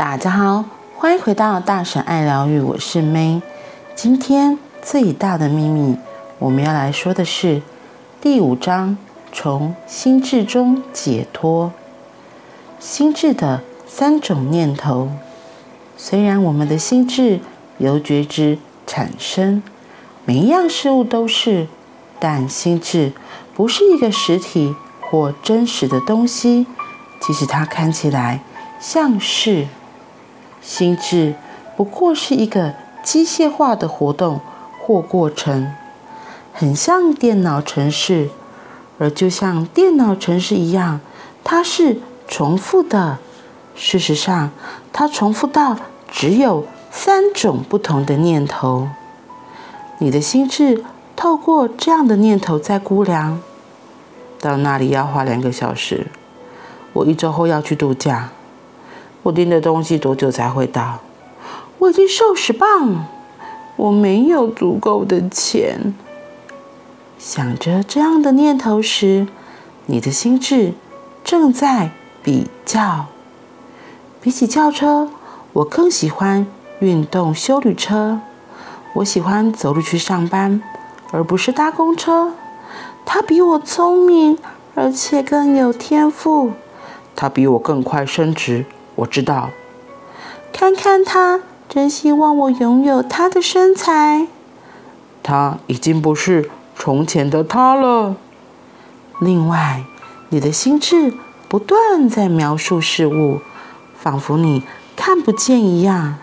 大家好，欢迎回到大神爱疗愈，我是 May。今天最大的秘密，我们要来说的是第五章：从心智中解脱。心智的三种念头，虽然我们的心智由觉知产生，每一样事物都是，但心智不是一个实体或真实的东西，即使它看起来像是。心智不过是一个机械化的活动或过程，很像电脑程式，而就像电脑程式一样，它是重复的。事实上，它重复到只有三种不同的念头。你的心智透过这样的念头在估量，到那里要花两个小时。我一周后要去度假。我订的东西多久才会到？我已经瘦十磅，我没有足够的钱。想着这样的念头时，你的心智正在比较。比起轿车，我更喜欢运动修旅车。我喜欢走路去上班，而不是搭公车。他比我聪明，而且更有天赋。他比我更快升职。我知道，看看他，真希望我拥有他的身材。他已经不是从前的他了。另外，你的心智不断在描述事物，仿佛你看不见一样。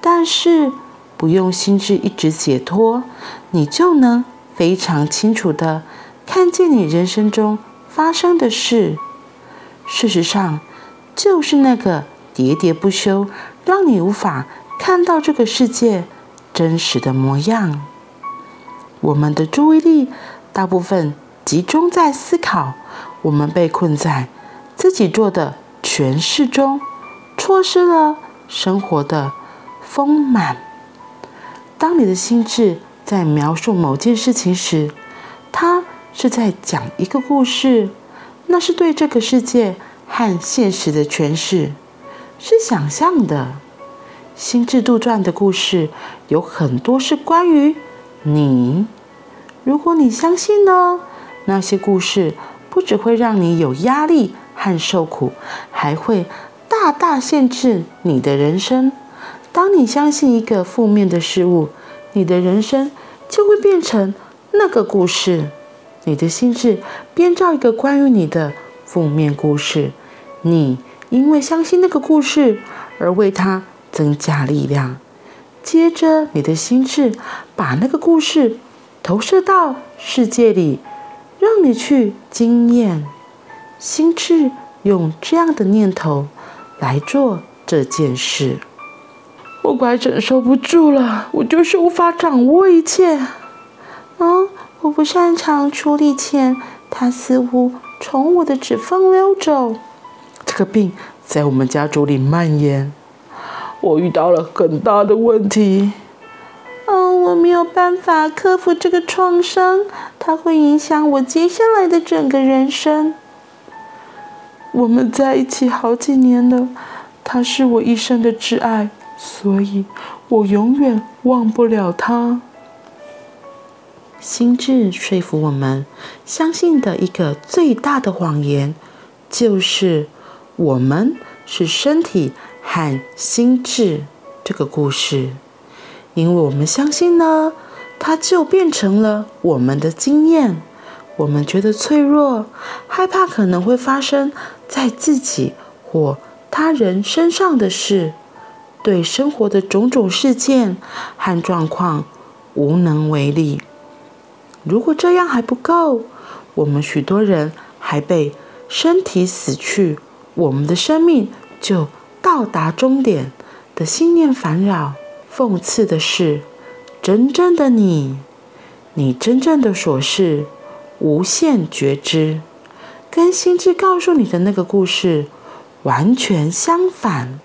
但是，不用心智一直解脱，你就能非常清楚的看见你人生中发生的事。事实上，就是那个喋喋不休，让你无法看到这个世界真实的模样。我们的注意力大部分集中在思考，我们被困在自己做的诠释中，错失了生活的丰满。当你的心智在描述某件事情时，它是在讲一个故事，那是对这个世界。和现实的诠释是想象的。心智杜撰的故事有很多是关于你。如果你相信呢，那些故事不只会让你有压力和受苦，还会大大限制你的人生。当你相信一个负面的事物，你的人生就会变成那个故事。你的心智编造一个关于你的。负面故事，你因为相信那个故事而为它增加力量。接着，你的心智把那个故事投射到世界里，让你去经验。心智用这样的念头来做这件事。我快承受不住了，我就是无法掌握一切。啊，我不擅长处理钱，它似乎。从我的指缝溜走，这个病在我们家族里蔓延。我遇到了很大的问题。嗯，我没有办法克服这个创伤，它会影响我接下来的整个人生。我们在一起好几年了，他是我一生的挚爱，所以我永远忘不了他。心智说服我们相信的一个最大的谎言，就是我们是身体和心智这个故事。因为我们相信呢，它就变成了我们的经验。我们觉得脆弱，害怕可能会发生在自己或他人身上的事，对生活的种种事件和状况无能为力。如果这样还不够，我们许多人还被身体死去，我们的生命就到达终点的信念烦扰。讽刺的是，真正的你，你真正的所是无限觉知，跟心智告诉你的那个故事完全相反。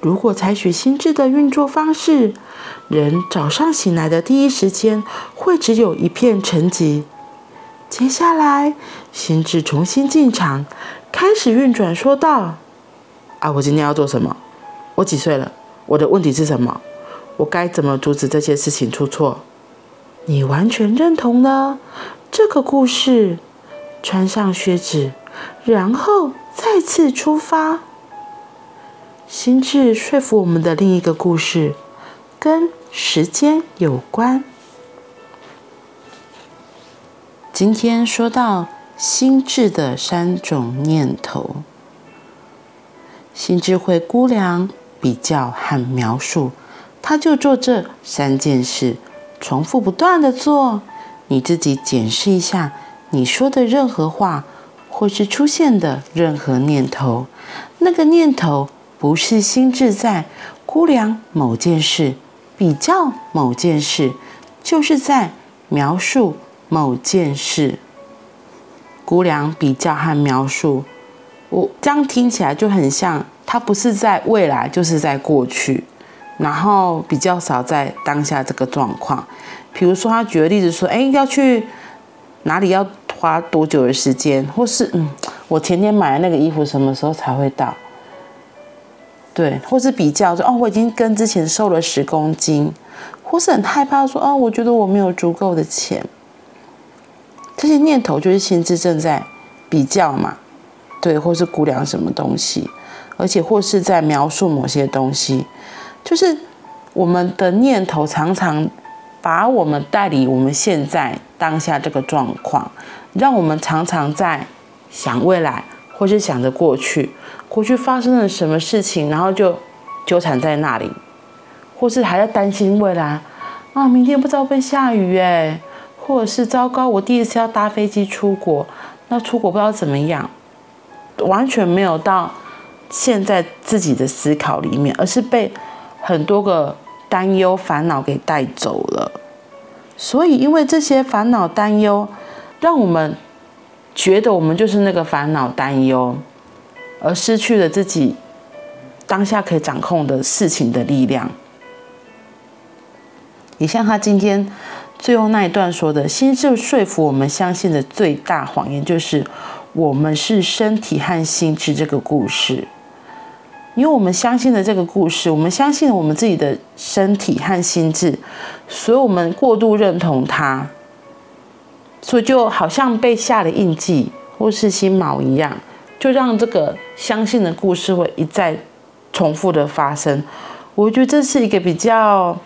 如果采取心智的运作方式，人早上醒来的第一时间会只有一片沉寂。接下来，心智重新进场，开始运转，说道：“啊，我今天要做什么？我几岁了？我的问题是什么？我该怎么阻止这些事情出错？你完全认同了这个故事，穿上靴子，然后再次出发。心智说服我们的另一个故事，跟时间有关。今天说到心智的三种念头，心智会估量、比较和描述。他就做这三件事，重复不断的做。你自己检视一下，你说的任何话，或是出现的任何念头，那个念头不是心智在估量某件事、比较某件事，就是在描述某件事。估量、比较和描述，我这样听起来就很像，它不是在未来，就是在过去。然后比较少在当下这个状况，比如说他举个例子说，哎，要去哪里要花多久的时间，或是嗯，我前天买的那个衣服什么时候才会到？对，或是比较说，哦，我已经跟之前瘦了十公斤，或是很害怕说，哦，我觉得我没有足够的钱。这些念头就是心智正在比较嘛，对，或是估量什么东西，而且或是在描述某些东西。就是我们的念头常常把我们带离我们现在当下这个状况，让我们常常在想未来，或是想着过去，过去发生了什么事情，然后就纠缠在那里，或是还在担心未来啊，明天不知道会下雨哎，或者是糟糕，我第一次要搭飞机出国，那出国不知道怎么样，完全没有到现在自己的思考里面，而是被。很多个担忧、烦恼给带走了，所以因为这些烦恼、担忧，让我们觉得我们就是那个烦恼、担忧，而失去了自己当下可以掌控的事情的力量。也像他今天最后那一段说的：“心智说服我们相信的最大谎言，就是我们是身体和心智这个故事。”因为我们相信了这个故事，我们相信了我们自己的身体和心智，所以我们过度认同它，所以就好像被下了印记或是心锚一样，就让这个相信的故事会一再重复的发生。我觉得这是一个比较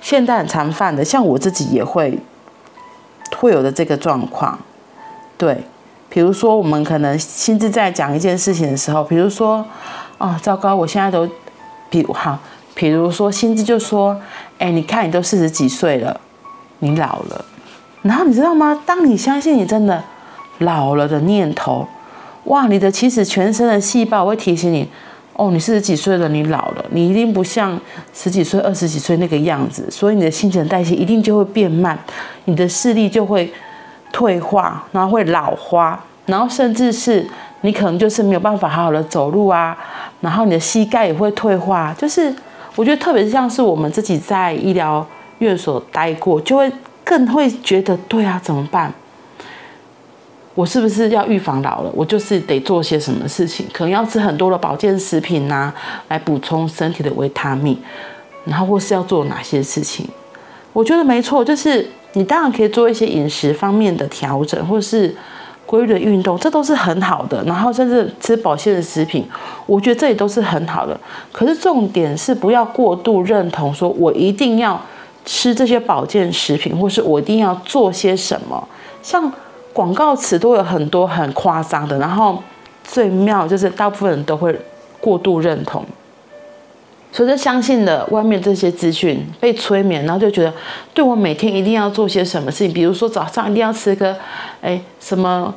现代很常犯的，像我自己也会会有的这个状况，对。比如说，我们可能心智在讲一件事情的时候，比如说，哦，糟糕，我现在都，比如好，比如说心智就说，哎，你看你都四十几岁了，你老了，然后你知道吗？当你相信你真的老了的念头，哇，你的其实全身的细胞会提醒你，哦，你四十几岁了，你老了，你一定不像十几岁、二十几岁那个样子，所以你的新陈代谢一定就会变慢，你的视力就会。退化，然后会老花，然后甚至是你可能就是没有办法好好的走路啊，然后你的膝盖也会退化。就是我觉得，特别像是我们自己在医疗院所待过，就会更会觉得，对啊，怎么办？我是不是要预防老了？我就是得做些什么事情？可能要吃很多的保健食品啊，来补充身体的维他命，然后或是要做哪些事情？我觉得没错，就是。你当然可以做一些饮食方面的调整，或是规律的运动，这都是很好的。然后甚至吃保健的食品，我觉得这也都是很好的。可是重点是不要过度认同，说我一定要吃这些保健食品，或是我一定要做些什么。像广告词都有很多很夸张的，然后最妙就是大部分人都会过度认同。所以就相信了外面这些资讯，被催眠，然后就觉得，对我每天一定要做些什么事情，比如说早上一定要吃个，哎，什么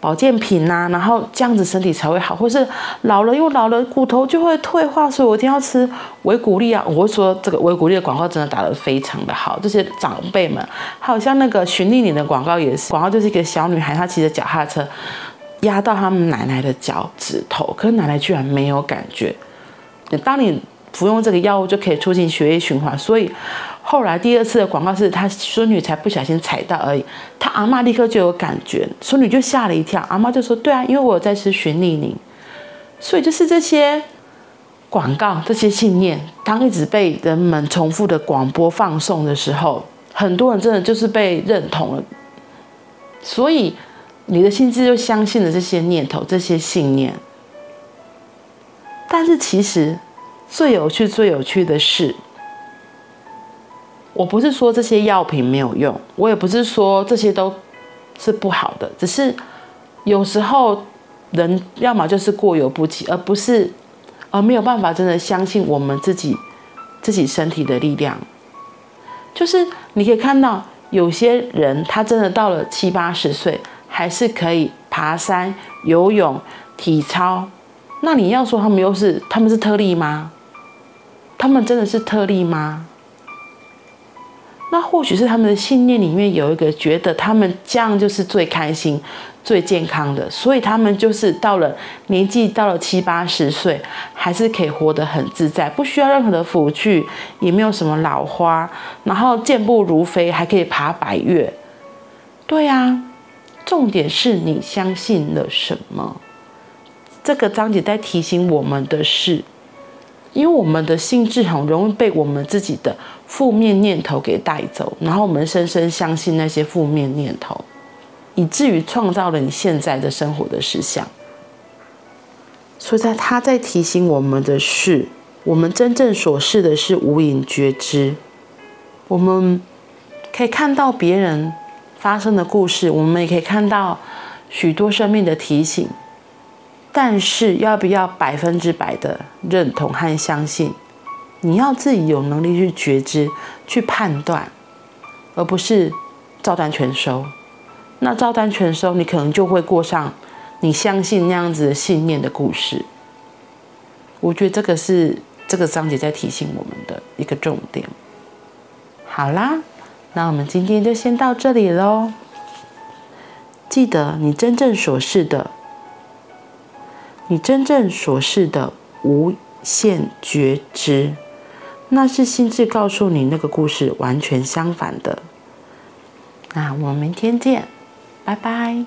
保健品呐、啊，然后这样子身体才会好，或是老了又老了，骨头就会退化，所以我一定要吃维骨力啊。我会说这个维骨力的广告真的打得非常的好，这些长辈们，还有像那个循利宁的广告也是，广告就是一个小女孩，她骑着脚踏车压到他们奶奶的脚趾头，可是奶奶居然没有感觉。当你服用这个药物就可以促进血液循环，所以后来第二次的广告是他孙女才不小心踩到而已，他阿嬷立刻就有感觉，孙女就吓了一跳，阿嬷就说：“对啊，因为我有在吃循利宁。”所以就是这些广告、这些信念，当一直被人们重复的广播放送的时候，很多人真的就是被认同了。所以你的心智就相信了这些念头、这些信念。但是其实最有趣、最有趣的是，我不是说这些药品没有用，我也不是说这些都是不好的，只是有时候人要么就是过犹不及，而不是而没有办法真的相信我们自己自己身体的力量。就是你可以看到有些人，他真的到了七八十岁，还是可以爬山、游泳、体操。那你要说他们又是他们是特例吗？他们真的是特例吗？那或许是他们的信念里面有一个觉得他们这样就是最开心、最健康的，所以他们就是到了年纪到了七八十岁，还是可以活得很自在，不需要任何的辅具，也没有什么老花，然后健步如飞，还可以爬百岳。对呀，重点是你相信了什么？这个章节在提醒我们的是。因为我们的心智很容易被我们自己的负面念头给带走，然后我们深深相信那些负面念头，以至于创造了你现在的生活的实相。所以，在他在提醒我们的是，我们真正所示的是无影觉知。我们可以看到别人发生的故事，我们也可以看到许多生命的提醒。但是要不要百分之百的认同和相信？你要自己有能力去觉知、去判断，而不是照单全收。那照单全收，你可能就会过上你相信那样子的信念的故事。我觉得这个是这个章节在提醒我们的一个重点。好啦，那我们今天就先到这里喽。记得你真正所示的。你真正所示的无限觉知，那是心智告诉你那个故事完全相反的。那我们明天见，拜拜。